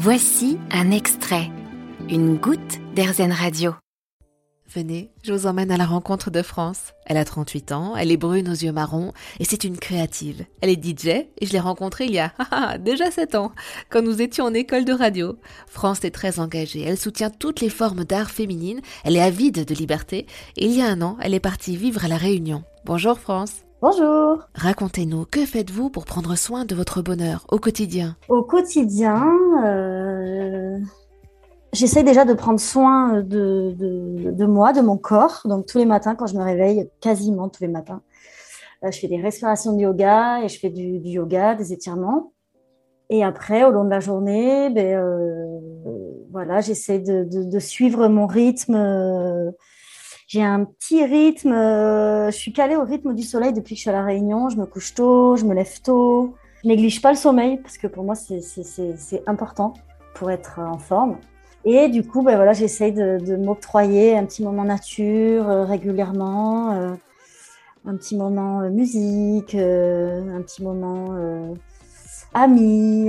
Voici un extrait, une goutte d'Airzen Radio. Venez, je vous emmène à la rencontre de France. Elle a 38 ans, elle est brune aux yeux marrons et c'est une créative. Elle est DJ et je l'ai rencontrée il y a déjà 7 ans, quand nous étions en école de radio. France est très engagée, elle soutient toutes les formes d'art féminine, elle est avide de liberté et il y a un an, elle est partie vivre à La Réunion. Bonjour France. Bonjour. Racontez-nous, que faites-vous pour prendre soin de votre bonheur au quotidien? Au quotidien, euh, j'essaie déjà de prendre soin de, de, moi, de mon corps. Donc tous les matins, quand je me réveille, quasiment tous les matins, euh, je fais des respirations de yoga et je fais du, yoga, des étirements. Et après, au long de la journée, ben, euh, voilà, j'essaie de, de, suivre mon rythme j'ai un petit rythme. Euh, je suis calée au rythme du soleil depuis que je suis à La Réunion. Je me couche tôt, je me lève tôt. Je néglige pas le sommeil parce que pour moi, c'est important pour être en forme. Et du coup, ben voilà, j'essaye de, de m'octroyer un petit moment nature euh, régulièrement, euh, un petit moment musique, un petit moment amis,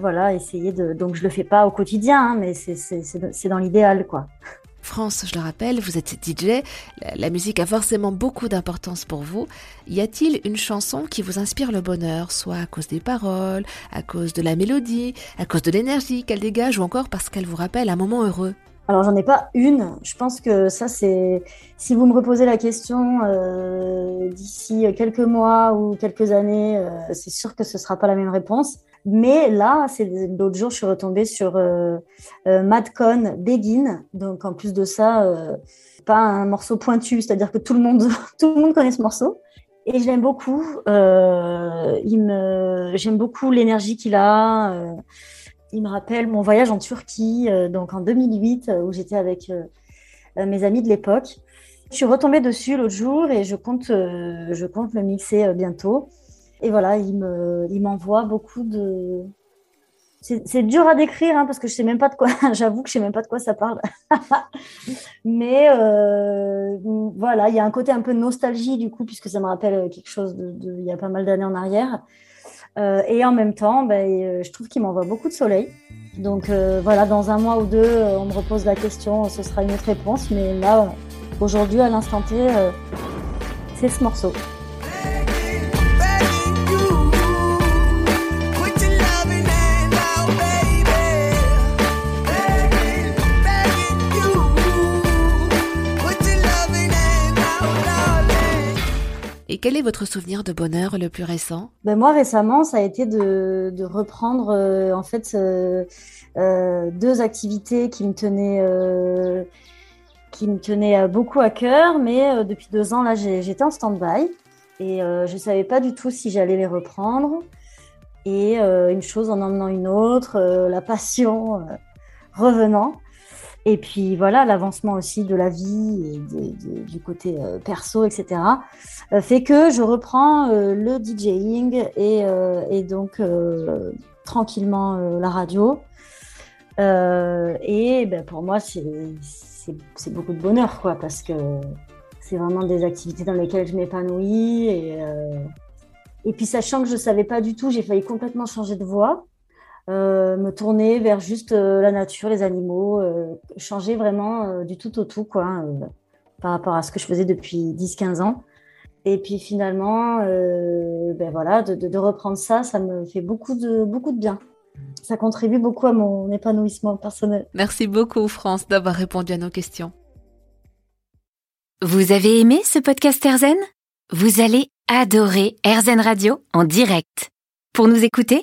voilà, essayer de. Donc je le fais pas au quotidien, hein, mais c'est dans l'idéal, quoi. France, je le rappelle, vous êtes DJ, la, musique a forcément beaucoup d'importance pour vous. Y a-t-il une chanson qui vous inspire le bonheur, soit à cause des paroles, à cause de la mélodie, à cause de l'énergie qu'elle dégage ou encore parce qu'elle vous rappelle un moment heureux? Alors j'en ai pas une. Je pense que ça c'est. Si vous me reposez la question euh, d'ici quelques mois ou quelques années, euh, c'est sûr que ce sera pas la même réponse. Mais là, c'est l'autre jour, je suis retombée sur euh, euh, Madcon Begin. Donc, en plus de ça, euh, pas un morceau pointu, c'est-à-dire que tout le monde, tout le monde connaît ce morceau. Et je l'aime beaucoup. me, j'aime beaucoup l'énergie qu'il a. il me rappelle mon voyage en Turquie, donc en 2008, où j'étais avec mes amis de l'époque. Je suis retombée dessus l'autre jour et je compte, je compte le mixer bientôt. Et voilà, il me, il m'envoie beaucoup de. C'est dur à décrire hein, parce que je sais même pas de quoi. J'avoue que je sais même pas de quoi ça parle. Mais euh, voilà, il y a un côté un peu nostalgie du coup puisque ça me rappelle quelque chose de, il y a pas mal d'années en arrière. Euh, et en même temps, ben, euh, je trouve qu'il m'envoie beaucoup de soleil. Donc voilà, dans un mois ou deux, on me repose la question, ce sera une autre réponse. Mais là, aujourd'hui, à l'instant T, c'est ce morceau. Et quel est votre souvenir de bonheur le plus récent? Ben Moi, récemment, ça a été de, reprendre euh, en fait euh, deux activités qui me tenaient, euh, qui me beaucoup à cœur, mais depuis deux ans, là, j'étais en stand-by et je ne savais pas du tout si j'allais les reprendre. Et une chose en emmenant une autre, la passion revenant. Et puis voilà, l'avancement aussi de la vie et du côté euh, perso, etc., euh, fait que je reprends euh, le DJing et, donc tranquillement la radio. et ben, pour moi, c'est beaucoup de bonheur, quoi, parce que c'est vraiment des activités dans lesquelles je m'épanouis. Et, et puis, sachant que je ne savais pas du tout, j'ai failli complètement changer de voix. Euh, me tourner vers juste euh, la nature, les animaux, euh, changer vraiment du tout au tout, quoi, hein, par rapport à ce que je faisais depuis 10-15 ans. Et puis finalement, ben voilà, de, de, reprendre ça, ça me fait beaucoup de, beaucoup de bien. Ça contribue beaucoup à mon épanouissement personnel. Merci beaucoup, France, d'avoir répondu à nos questions. Vous avez aimé ce podcast Erzen Vous allez adorer Erzen Radio en direct. Pour nous écouter,